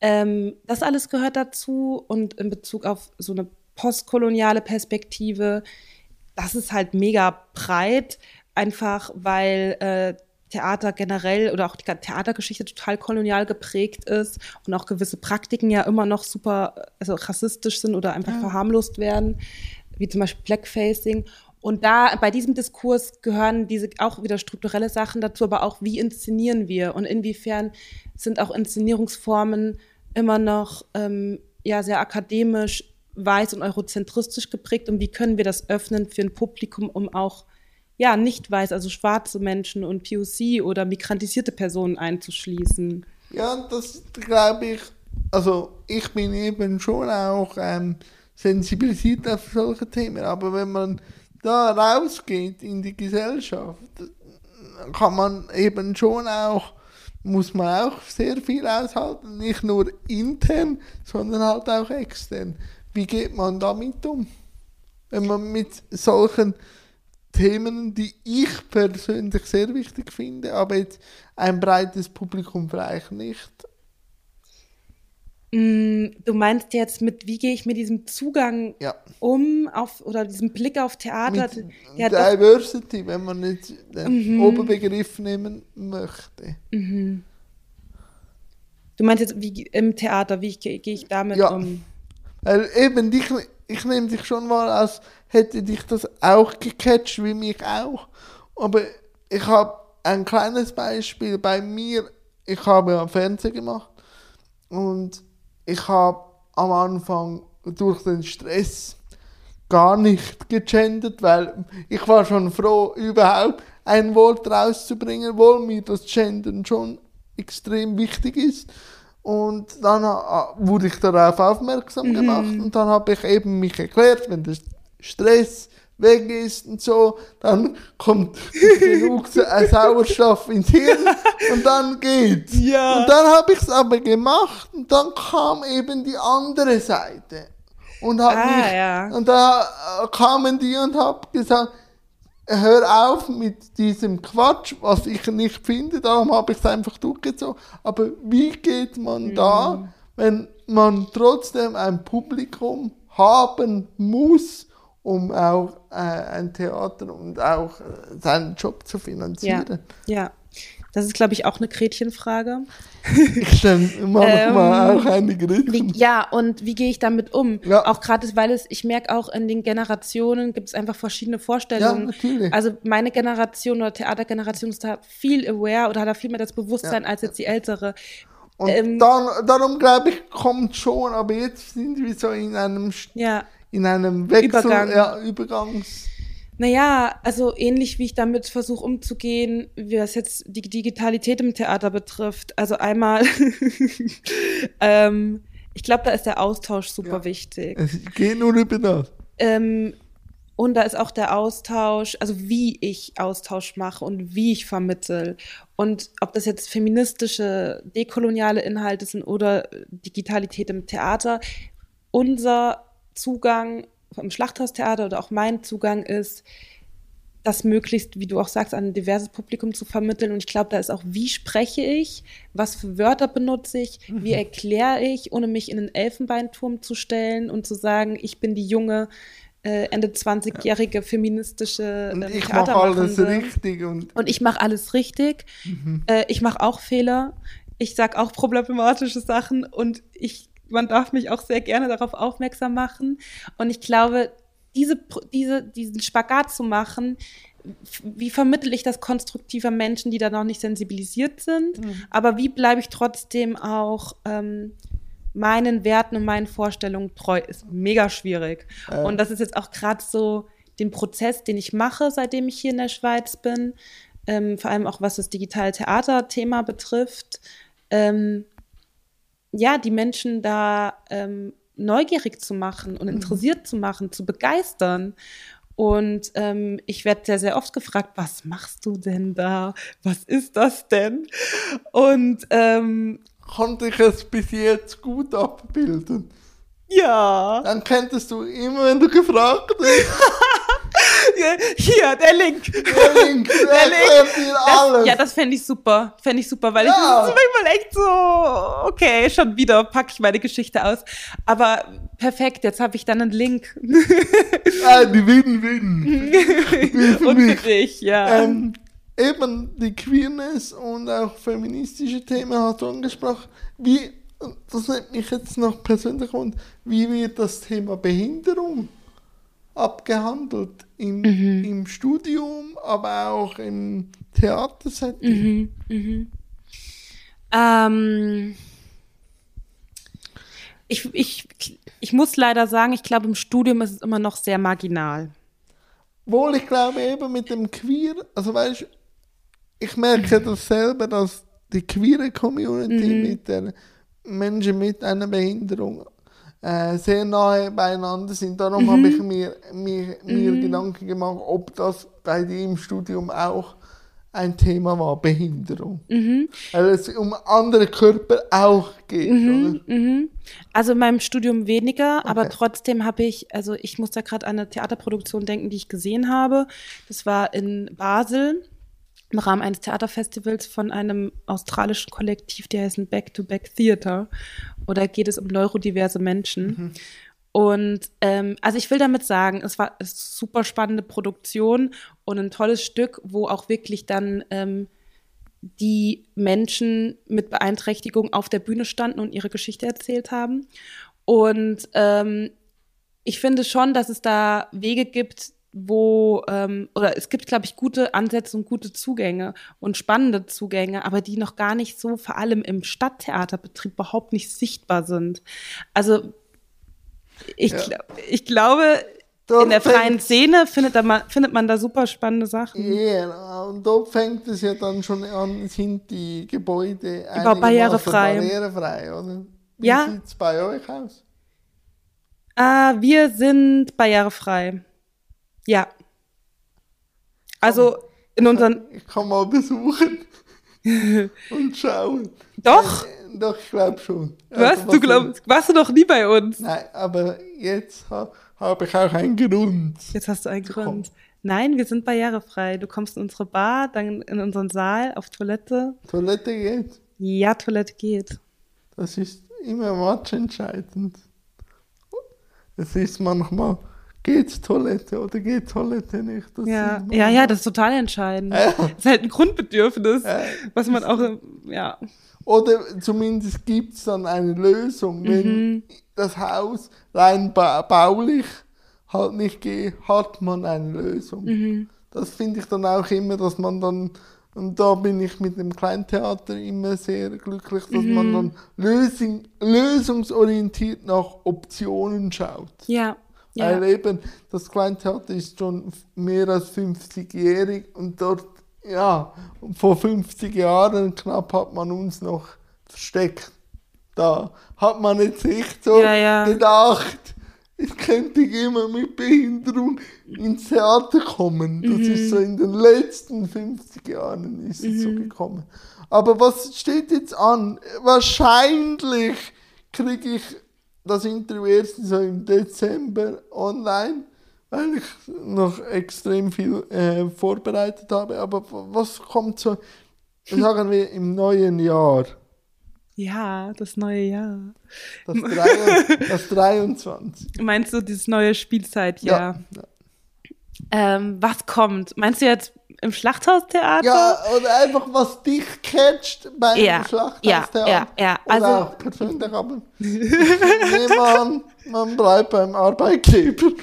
Speaker 2: Ähm, das alles gehört dazu und in Bezug auf so eine postkoloniale Perspektive, das ist halt mega breit. einfach weil äh, Theater generell oder auch die Theatergeschichte total kolonial geprägt ist und auch gewisse Praktiken ja immer noch super also rassistisch sind oder einfach ja. verharmlost werden, wie zum Beispiel Blackfacing. Und da bei diesem Diskurs gehören diese auch wieder strukturelle Sachen dazu, aber auch wie inszenieren wir und inwiefern sind auch Inszenierungsformen immer noch ähm, ja sehr akademisch, weiß und eurozentristisch geprägt und wie können wir das öffnen für ein Publikum, um auch ja, nicht weiß, also schwarze Menschen und POC oder migrantisierte Personen einzuschließen.
Speaker 1: Ja, das glaube ich, also ich bin eben schon auch ähm, sensibilisiert auf solche Themen, aber wenn man da rausgeht in die Gesellschaft, kann man eben schon auch, muss man auch sehr viel aushalten, nicht nur intern, sondern halt auch extern. Wie geht man damit um? Wenn man mit solchen Themen, die ich persönlich sehr wichtig finde, aber jetzt ein breites Publikum vielleicht nicht.
Speaker 2: Mm, du meinst jetzt mit, wie gehe ich mit diesem Zugang ja. um auf oder diesem Blick auf Theater?
Speaker 1: Mit ja, Diversity, doch. wenn man nicht den mhm. Oberbegriff nehmen möchte. Mhm.
Speaker 2: Du meinst jetzt wie im Theater, wie gehe ich damit ja. um?
Speaker 1: Weil eben, ich, ich nehme dich schon mal als hätte dich das auch gecatcht, wie mich auch. Aber ich habe ein kleines Beispiel bei mir. Ich habe ja Fernsehen gemacht und ich habe am Anfang durch den Stress gar nicht gegendert, weil ich war schon froh, überhaupt ein Wort rauszubringen, obwohl mir das Gendern schon extrem wichtig ist. Und dann wurde ich darauf aufmerksam mhm. gemacht und dann habe ich eben mich erklärt, wenn das Stress weg ist und so, dann kommt genug Sauerstoff ins Hirn und dann geht's. Ja. Und dann habe ich es aber gemacht und dann kam eben die andere Seite. Und, hab ah, mich, ja. und da äh, kamen die und haben gesagt, hör auf mit diesem Quatsch, was ich nicht finde, darum habe ich es einfach durchgezogen. Aber wie geht man mhm. da, wenn man trotzdem ein Publikum haben muss, um auch äh, ein Theater und auch äh, seinen Job zu finanzieren.
Speaker 2: Ja, ja. Das ist, glaube ich, auch eine Gretchenfrage.
Speaker 1: Ich stelle manchmal ähm, auch eine Gretchen.
Speaker 2: Wie, ja, und wie gehe ich damit um? Ja. Auch gerade, weil es, ich merke auch in den Generationen gibt es einfach verschiedene Vorstellungen. Ja, natürlich. Also meine Generation oder Theatergeneration ist da viel aware oder hat da viel mehr das Bewusstsein ja. als jetzt die ältere.
Speaker 1: Und ähm, dann, darum glaube ich, kommt schon, aber jetzt sind wir so in einem ja in einem Wechsel, Übergang. Ja, Übergangs.
Speaker 2: Naja, also ähnlich wie ich damit versuche umzugehen, wie das jetzt die Digitalität im Theater betrifft. Also einmal, ähm, ich glaube, da ist der Austausch super ja. wichtig.
Speaker 1: Nur über das.
Speaker 2: Ähm, und da ist auch der Austausch, also wie ich Austausch mache und wie ich vermittel. Und ob das jetzt feministische, dekoloniale Inhalte sind oder Digitalität im Theater. Unser Zugang vom Schlachthaustheater oder auch mein Zugang ist, das möglichst, wie du auch sagst, an ein diverses Publikum zu vermitteln. Und ich glaube, da ist auch, wie spreche ich, was für Wörter benutze ich, mhm. wie erkläre ich, ohne mich in einen Elfenbeinturm zu stellen und zu sagen, ich bin die junge, äh, Ende 20-jährige feministische
Speaker 1: und ähm, ich mache alles richtig. Und,
Speaker 2: und ich mache alles richtig. Mhm. Äh, ich mache auch Fehler. Ich sage auch problematische Sachen und ich man darf mich auch sehr gerne darauf aufmerksam machen. Und ich glaube, diese, diese, diesen Spagat zu machen, wie vermittel ich das konstruktiver Menschen, die da noch nicht sensibilisiert sind, mhm. aber wie bleibe ich trotzdem auch ähm, meinen Werten und meinen Vorstellungen treu, ist mega schwierig. Äh. Und das ist jetzt auch gerade so den Prozess, den ich mache, seitdem ich hier in der Schweiz bin, ähm, vor allem auch was das digitale Theater-Thema betrifft. Ähm, ja, die Menschen da ähm, neugierig zu machen und mhm. interessiert mhm. zu machen, zu begeistern. Und ähm, ich werde sehr, sehr oft gefragt, was machst du denn da? Was ist das denn? Und ähm,
Speaker 1: konnte ich es bis jetzt gut abbilden?
Speaker 2: Ja.
Speaker 1: Dann könntest du immer, wenn du gefragt wirst.
Speaker 2: Hier, der Link.
Speaker 1: Der Link, der,
Speaker 2: Der Link.
Speaker 1: Alles.
Speaker 2: Ja, das fände ich super. Fände ich super, weil
Speaker 1: Ja.
Speaker 2: ich das ist manchmal echt so, okay, schon wieder packe ich meine Geschichte aus. Aber perfekt, jetzt habe ich dann einen Link.
Speaker 1: Ah, die Win-Win. für
Speaker 2: Und für dich, ja.
Speaker 1: Ähm, eben die Queerness und auch feministische Themen hast du angesprochen. Wie, das nimmt mich jetzt noch persönlich und wie wird das Thema Behinderung abgehandelt im,
Speaker 2: Mhm.
Speaker 1: im Studium, aber auch im Theatersetting?
Speaker 2: Mhm, mhm. Ähm, ich, ich, ich muss leider sagen, ich glaube, im Studium ist es immer noch sehr marginal.
Speaker 1: Wohl, ich glaube eben mit dem Queer, also weißt ich merke das selber, dass die queere Community
Speaker 2: Mhm.
Speaker 1: mit der Menschen mit einer Behinderung äh, sehr nahe beieinander sind. Darum
Speaker 2: Mhm.
Speaker 1: habe ich mir, mir, mir Gedanken gemacht, ob das bei dir im Studium auch ein Thema war, Behinderung.
Speaker 2: Mhm.
Speaker 1: Weil es um andere Körper auch geht. Oder?
Speaker 2: Mhm. Also in meinem Studium weniger, aber
Speaker 1: Okay.
Speaker 2: trotzdem habe ich, also ich muss da gerade an eine Theaterproduktion denken, die ich gesehen habe. Das war in Basel im Rahmen eines Theaterfestivals von einem australischen Kollektiv, die heißen Back to Back Theater. Oder geht es um neurodiverse Menschen? Und ähm, also ich will damit sagen, es war eine super spannende Produktion und ein tolles Stück, wo auch wirklich dann ähm, die Menschen mit Beeinträchtigung auf der Bühne standen und ihre Geschichte erzählt haben. Und ähm, ich finde schon, dass es da Wege gibt, wo, ähm, oder es gibt, glaube ich, gute Ansätze und gute Zugänge und spannende Zugänge, aber die noch gar nicht so, vor allem im Stadttheaterbetrieb, überhaupt nicht sichtbar sind. Also ich,
Speaker 1: Ja.
Speaker 2: glaub, ich glaube,
Speaker 1: Dort
Speaker 2: in der freien Szene findet, da man, findet man da super spannende Sachen.
Speaker 1: Ja, und dort fängt es ja dann schon an, sind die Gebäude
Speaker 2: barrierefrei.
Speaker 1: barrierefrei, oder? Wie
Speaker 2: Ja.
Speaker 1: sieht es bei euch aus?
Speaker 2: Ah, wir sind barrierefrei. Ja. Also in unseren.
Speaker 1: Ich kann mal besuchen und schauen.
Speaker 2: Doch?
Speaker 1: Äh, Doch, ich glaube schon.
Speaker 2: Was?
Speaker 1: Also,
Speaker 2: Du glaubst, warst du noch nie bei uns?
Speaker 1: Nein, aber jetzt ha, habe ich auch einen Grund.
Speaker 2: Jetzt hast du einen
Speaker 1: Komm.
Speaker 2: Grund. Nein, wir sind barrierefrei. Du kommst in unsere Bar, dann in unseren Saal, auf Toilette.
Speaker 1: Toilette geht.
Speaker 2: Ja, Toilette geht.
Speaker 1: Das ist immer matchentscheidend. Es ist manchmal, geht Toilette oder geht Toilette nicht. Das
Speaker 2: Ja, ja, ja, das ist total entscheidend.
Speaker 1: Ja.
Speaker 2: Das ist halt ein Grundbedürfnis,
Speaker 1: Ja.
Speaker 2: was man auch, ja.
Speaker 1: Oder zumindest gibt es dann eine Lösung. Wenn
Speaker 2: Mhm.
Speaker 1: das Haus rein ba baulich halt nicht geht, hat man eine Lösung.
Speaker 2: Mhm.
Speaker 1: Das finde ich dann auch immer, dass man dann, und da bin ich mit dem Kleintheater immer sehr glücklich, dass
Speaker 2: Mhm.
Speaker 1: man dann lösung, lösungsorientiert nach Optionen schaut.
Speaker 2: Ja, ja.
Speaker 1: Weil eben das Kleintheater ist schon mehr als 50-jährig und dort, ja, vor 50 Jahren knapp hat man uns noch versteckt. Da hat man jetzt nicht so
Speaker 2: Ja, ja.
Speaker 1: gedacht, ich könnte jemand mit Behinderung ins Theater kommen. Das
Speaker 2: Mhm.
Speaker 1: ist so in den letzten 50 Jahren ist es so gekommen. Aber was steht jetzt an? Wahrscheinlich kriege ich das Interview erst so im Dezember online, weil ich noch extrem viel äh, vorbereitet habe. Aber was kommt so, sagen wir, im neuen Jahr?
Speaker 2: Ja, das neue Jahr.
Speaker 1: Das, drei, das 23.
Speaker 2: Meinst du dieses neue Spielzeitjahr?
Speaker 1: ja.
Speaker 2: Ähm, was kommt? Meinst du jetzt im Schlachthaustheater?
Speaker 1: Ja, oder einfach was dich catcht beim
Speaker 2: Ja,
Speaker 1: Schlachthaustheater.
Speaker 2: ja, ja, ja.
Speaker 1: Oder
Speaker 2: Also-
Speaker 1: auch persönlich, aber ich nehme an, man bleibt beim Arbeitgeber.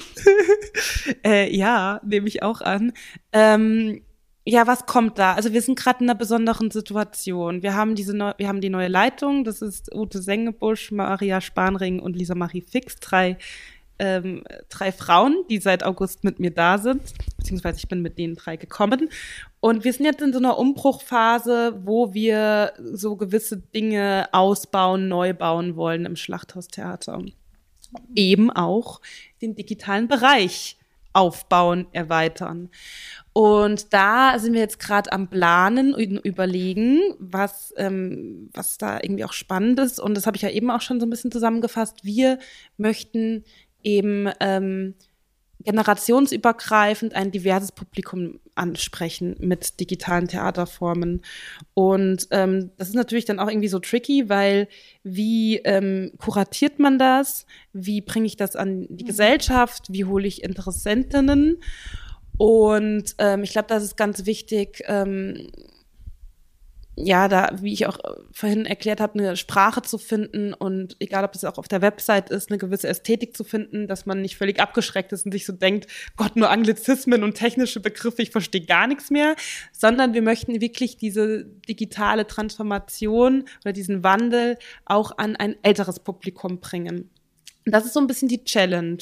Speaker 2: Äh, ja, nehme ich auch an. Ähm, ja, was kommt da? Also wir sind gerade in einer besonderen Situation. Wir haben diese neu, wir haben die neue Leitung. Das ist Ute Sengebusch, Maria Spanring und Lisa Marie Fix, drei ähm, drei Frauen, die seit August mit mir da sind, beziehungsweise ich bin mit denen drei gekommen. Und wir sind jetzt in so einer Umbruchphase, wo wir so gewisse Dinge ausbauen, neu bauen wollen im Schlachthaustheater. Eben auch den digitalen Bereich aufbauen, erweitern. Und da sind wir jetzt gerade am Planen und überlegen, was, ähm, was da irgendwie auch spannend ist. Und das habe ich ja eben auch schon so ein bisschen zusammengefasst. Wir möchten eben ähm, generationsübergreifend ein diverses Publikum ansprechen mit digitalen Theaterformen. Und ähm, das ist natürlich dann auch irgendwie so tricky, weil wie ähm, kuratiert man das? Wie bringe ich das an die mhm. Gesellschaft? Wie hole ich Interessentinnen? Und ähm, ich glaube, das ist ganz wichtig, ähm, ja, da, wie ich auch vorhin erklärt habe, eine Sprache zu finden und egal, ob es auch auf der Website ist, eine gewisse Ästhetik zu finden, dass man nicht völlig abgeschreckt ist und sich so denkt, Gott, nur Anglizismen und technische Begriffe, ich verstehe gar nichts mehr, sondern wir möchten wirklich diese digitale Transformation oder diesen Wandel auch an ein älteres Publikum bringen. Das ist so ein bisschen die Challenge.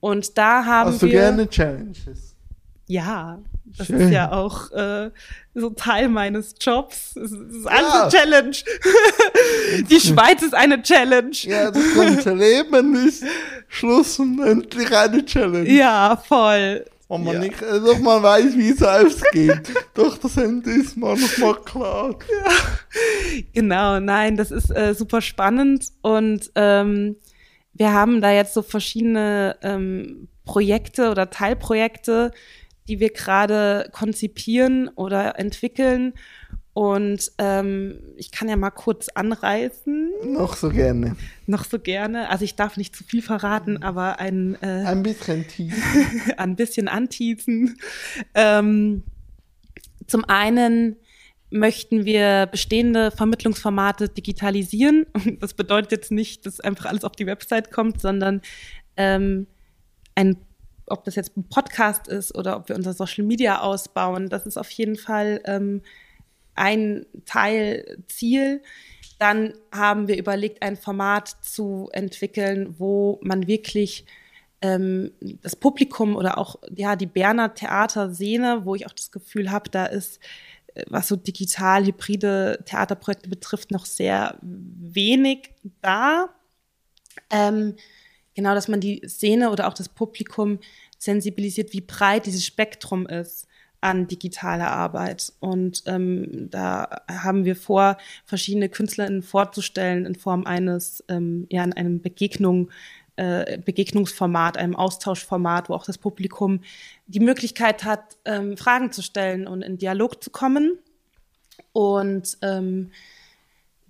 Speaker 2: Und da haben
Speaker 1: Hast wir.
Speaker 2: du
Speaker 1: gerne Challenges?
Speaker 2: Ja, das Schön. ist ja auch äh, so Teil meines Jobs. Es ist alles ja. eine Challenge. Die Schweiz ist eine Challenge.
Speaker 1: Ja, das ganze Leben ist Schluss und endlich eine Challenge.
Speaker 2: Ja, voll.
Speaker 1: Wenn man ja. nicht äh, doch mal weiß, wie es ausgeht. doch das Ende ist manchmal klar. Ja.
Speaker 2: Genau, nein, das ist äh, super spannend und ähm, wir haben da jetzt so verschiedene ähm, Projekte oder Teilprojekte, die wir gerade konzipieren oder entwickeln. Und ähm, ich kann ja mal kurz anreißen.
Speaker 1: Noch so gerne.
Speaker 2: Noch so gerne. Also ich darf nicht zu viel verraten, aber ein
Speaker 1: äh, ein bisschen teasen.
Speaker 2: ein bisschen anteasen. Ähm, zum einen möchten wir bestehende Vermittlungsformate digitalisieren. Das bedeutet jetzt nicht, dass einfach alles auf die Website kommt, sondern ähm, ein ob das jetzt ein Podcast ist oder ob wir unser Social Media ausbauen, das ist auf jeden Fall ähm, ein Teilziel. Dann haben wir überlegt, ein Format zu entwickeln, wo man wirklich ähm, das Publikum oder auch ja die Berner Theaterszene, wo ich auch das Gefühl habe, da ist äh, was so digital hybride Theaterprojekte betrifft, noch sehr wenig da. Ähm, genau, dass man die Szene oder auch das Publikum sensibilisiert, wie breit dieses Spektrum ist an digitaler Arbeit. Und ähm, da haben wir vor, verschiedene KünstlerInnen vorzustellen in Form eines, ähm, ja, in einem Begegnung, äh, Begegnungsformat, einem Austauschformat, wo auch das Publikum die Möglichkeit hat, ähm, Fragen zu stellen und in Dialog zu kommen. Und ähm,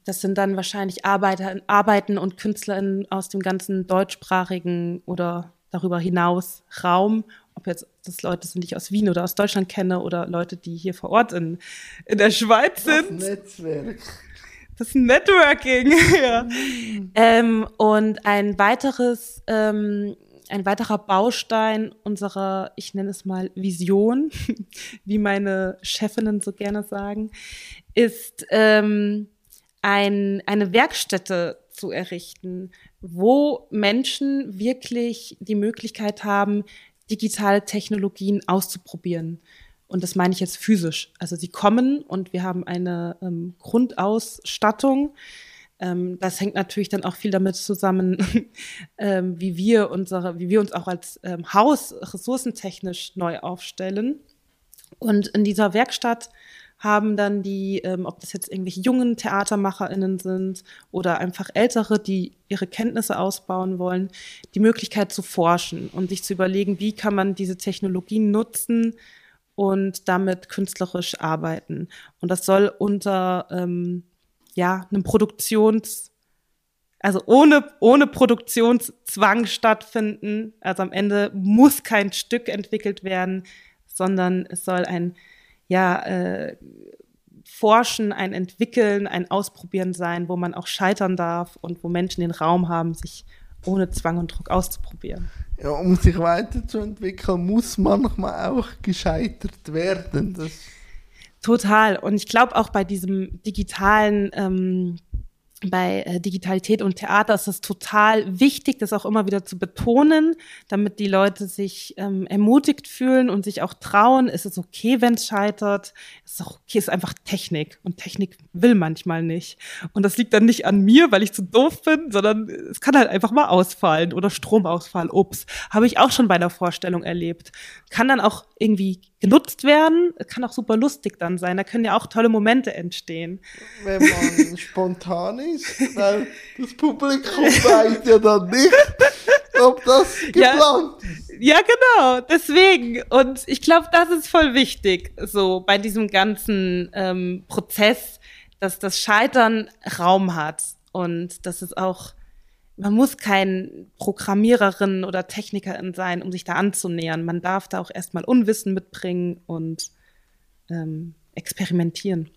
Speaker 2: das sind dann wahrscheinlich Arbeiter, Arbeiten und KünstlerInnen aus dem ganzen deutschsprachigen oder darüber hinaus Raum, ob jetzt das Leute sind, die ich aus Wien oder aus Deutschland kenne oder Leute, die hier vor Ort in, in der Schweiz sind.
Speaker 1: Das Netzwerk.
Speaker 2: Das Networking, ja. Mhm. Ähm, und ein weiteres, ähm, ein weiterer Baustein unserer, ich nenne es mal Vision, wie meine Chefinnen so gerne sagen, ist ähm, ein, eine Werkstätte zu errichten, wo Menschen wirklich die Möglichkeit haben, digitale Technologien auszuprobieren. Und das meine ich jetzt physisch. Also sie kommen und wir haben eine ähm, Grundausstattung. Ähm, das hängt natürlich dann auch viel damit zusammen, ähm, wie wir unsere, wie wir uns auch als ähm, Haus ressourcentechnisch neu aufstellen. Und in dieser Werkstatt haben dann die, ähm, ob das jetzt irgendwelche jungen TheatermacherInnen sind oder einfach Ältere, die ihre Kenntnisse ausbauen wollen, die Möglichkeit zu forschen und sich zu überlegen, wie kann man diese Technologien nutzen und damit künstlerisch arbeiten. Und das soll unter ähm, ja, einem Produktions- also ohne, ohne Produktionszwang stattfinden. Also am Ende muss kein Stück entwickelt werden, sondern es soll ein ja, äh, Forschen, ein Entwickeln, ein Ausprobieren sein, wo man auch scheitern darf und wo Menschen den Raum haben, sich ohne Zwang und Druck auszuprobieren.
Speaker 1: Ja, um sich weiterzuentwickeln, muss manchmal auch gescheitert werden. Das
Speaker 2: Total. Und ich glaube auch bei diesem digitalen ähm, bei äh, Digitalität und Theater ist es total wichtig, das auch immer wieder zu betonen, damit die Leute sich ähm, ermutigt fühlen und sich auch trauen. Es ist okay, wenn es scheitert. Es ist auch okay, es ist einfach Technik und Technik will manchmal nicht. Und das liegt dann nicht an mir, weil ich zu doof bin, sondern es kann halt einfach mal ausfallen oder Stromausfall. Ups, habe ich auch schon bei der Vorstellung erlebt. Kann dann auch irgendwie genutzt werden. Kann auch super lustig dann sein. Da können ja auch tolle Momente entstehen.
Speaker 1: Wenn man spontan ist, weil das Publikum weiß ja dann nicht, ob das geplant
Speaker 2: ja, Ja, genau, deswegen. Und ich glaube, das ist voll wichtig, so bei diesem ganzen ähm, Prozess, dass das Scheitern Raum hat und dass es auch, man muss kein Programmiererin oder Technikerin sein, um sich da anzunähern. Man darf da auch erstmal Unwissen mitbringen und ähm, experimentieren.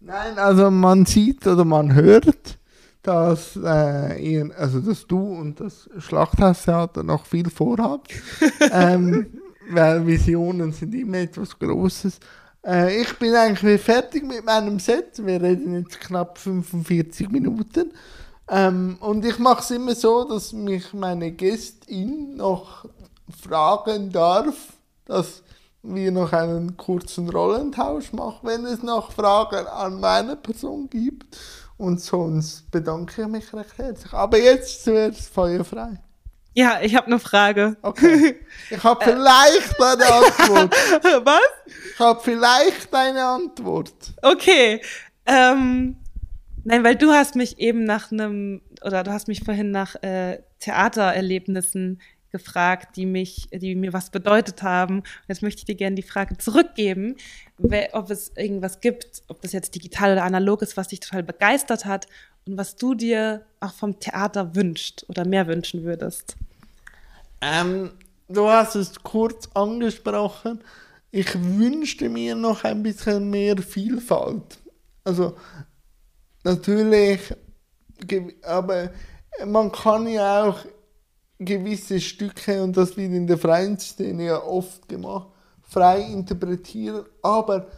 Speaker 1: Nein, also man sieht oder man hört, dass, äh, ihr, also dass du und das Schlachthaustheater noch viel vorhabt. ähm, weil Visionen sind immer etwas Großes. Äh, ich bin eigentlich fertig mit meinem Set. Wir reden jetzt knapp 45 Minuten. Ähm, und ich mache es immer so, dass mich meine Gästin noch fragen darf, dass wir noch einen kurzen Rollentausch machen, wenn es noch Fragen an meine Person gibt. Und sonst bedanke ich mich recht herzlich. Aber jetzt zuerst feuerfrei.
Speaker 2: Ja, ich habe eine Frage.
Speaker 1: Okay. Ich habe vielleicht eine Antwort.
Speaker 2: Was?
Speaker 1: Ich habe vielleicht eine Antwort.
Speaker 2: Okay. Ähm, nein, weil du hast mich eben nach einem, oder du hast mich vorhin nach äh, Theatererlebnissen gefragt, die mich, die mir was bedeutet haben. Jetzt möchte ich dir gerne die Frage zurückgeben, ob es irgendwas gibt, ob das jetzt digital oder analog ist, was dich total begeistert hat und was du dir auch vom Theater wünscht oder mehr wünschen würdest.
Speaker 1: Ähm, du hast es kurz angesprochen. Ich wünschte mir noch ein bisschen mehr Vielfalt. Also natürlich, aber man kann ja auch gewisse Stücke, und das wird in der freien Szene ja oft gemacht, frei interpretieren, aber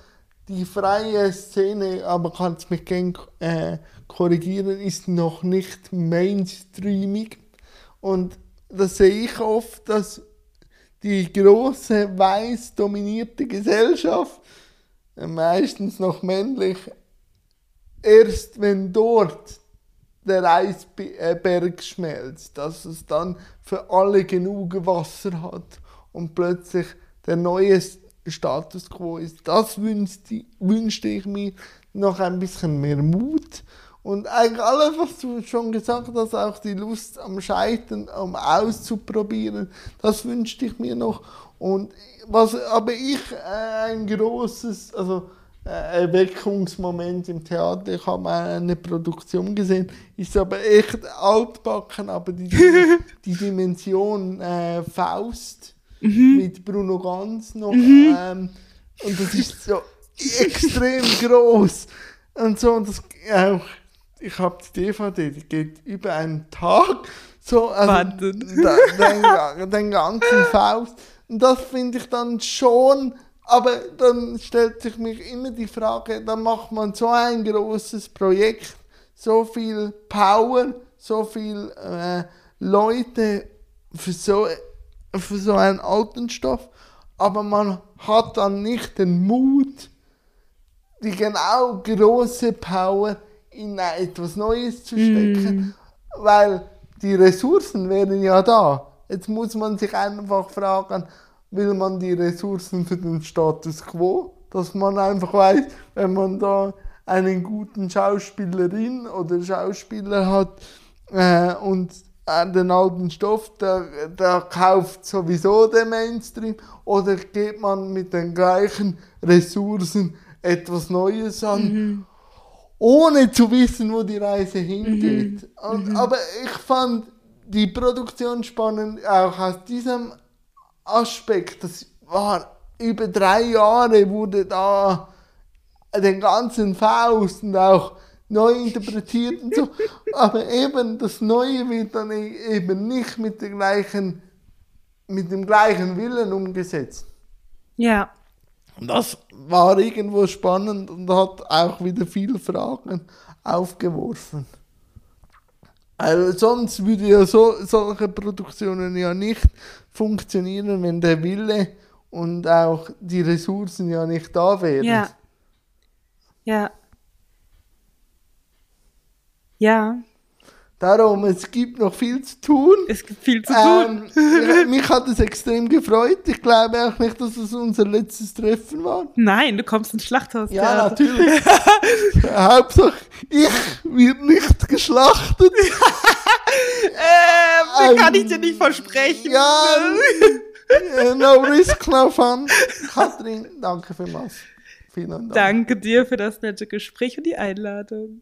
Speaker 1: die freie Szene, aber kannst mich gerne äh, korrigieren, ist noch nicht mainstreamig. Und das sehe ich oft, dass die große weiß dominierte Gesellschaft, äh, meistens noch männlich, erst wenn dort der Eisberg schmelzt, dass es dann für alle genug Wasser hat und plötzlich der neue Status quo ist. Das wünschte, wünschte ich mir noch ein bisschen mehr Mut. Und eigentlich alles, was du schon gesagt hast, auch die Lust am Scheitern, am Auszuprobieren, das wünschte ich mir noch. Und was aber ich äh, ein großes, also Erweckungsmoment im Theater. Ich habe mal eine Produktion gesehen, ist aber echt altbacken, aber die, die Dimension äh, Faust mhm. mit Bruno Ganz noch. Mhm. Ähm, und das ist so extrem groß und so und das auch ich habe die DVD, die geht über einen Tag so also den, den, den ganzen Faust und das finde ich dann schon aber dann stellt sich mir immer die Frage, dann macht man so ein großes Projekt, so viel Power, so viel äh, Leute für so, für so einen alten Stoff, aber man hat dann nicht den Mut, die genau große Power in etwas Neues zu stecken, mm. weil die Ressourcen wären ja da. Jetzt muss man sich einfach fragen, will man die Ressourcen für den Status quo, dass man einfach weiß, wenn man da einen guten Schauspielerin oder Schauspieler hat äh, und den alten Stoff, der, der kauft sowieso der Mainstream oder geht man mit den gleichen Ressourcen etwas Neues an, mhm. ohne zu wissen, wo die Reise hingeht. Mhm. Und, mhm. Aber ich fand die Produktion spannend, auch aus diesem Aspekt, das war über drei Jahre, wurde da den ganzen Faust und auch neu interpretiert und so. Aber eben das Neue wird dann e-, eben nicht mit, der gleichen, mit dem gleichen Willen umgesetzt.
Speaker 2: Ja.
Speaker 1: Und das war irgendwo spannend und hat auch wieder viele Fragen aufgeworfen. Also sonst würde ja so, solche Produktionen ja nicht funktionieren, wenn der Wille und auch die Ressourcen ja nicht da wären.
Speaker 2: Ja. Ja. Ja.
Speaker 1: Darum, es gibt noch viel zu tun.
Speaker 2: Es gibt viel zu tun.
Speaker 1: Ähm, mich hat es extrem gefreut. Ich glaube auch nicht, dass es unser letztes Treffen war.
Speaker 2: Nein, du kommst ins Schlachthaus.
Speaker 1: Ja, natürlich. Hauptsache, ich wird nicht geschlachtet.
Speaker 2: äh, das kann ich dir nicht versprechen.
Speaker 1: Ja, no risk, no fun. Katrin, danke vielmals. Vielen Dank.
Speaker 2: Danke dir für das nette Gespräch und die Einladung.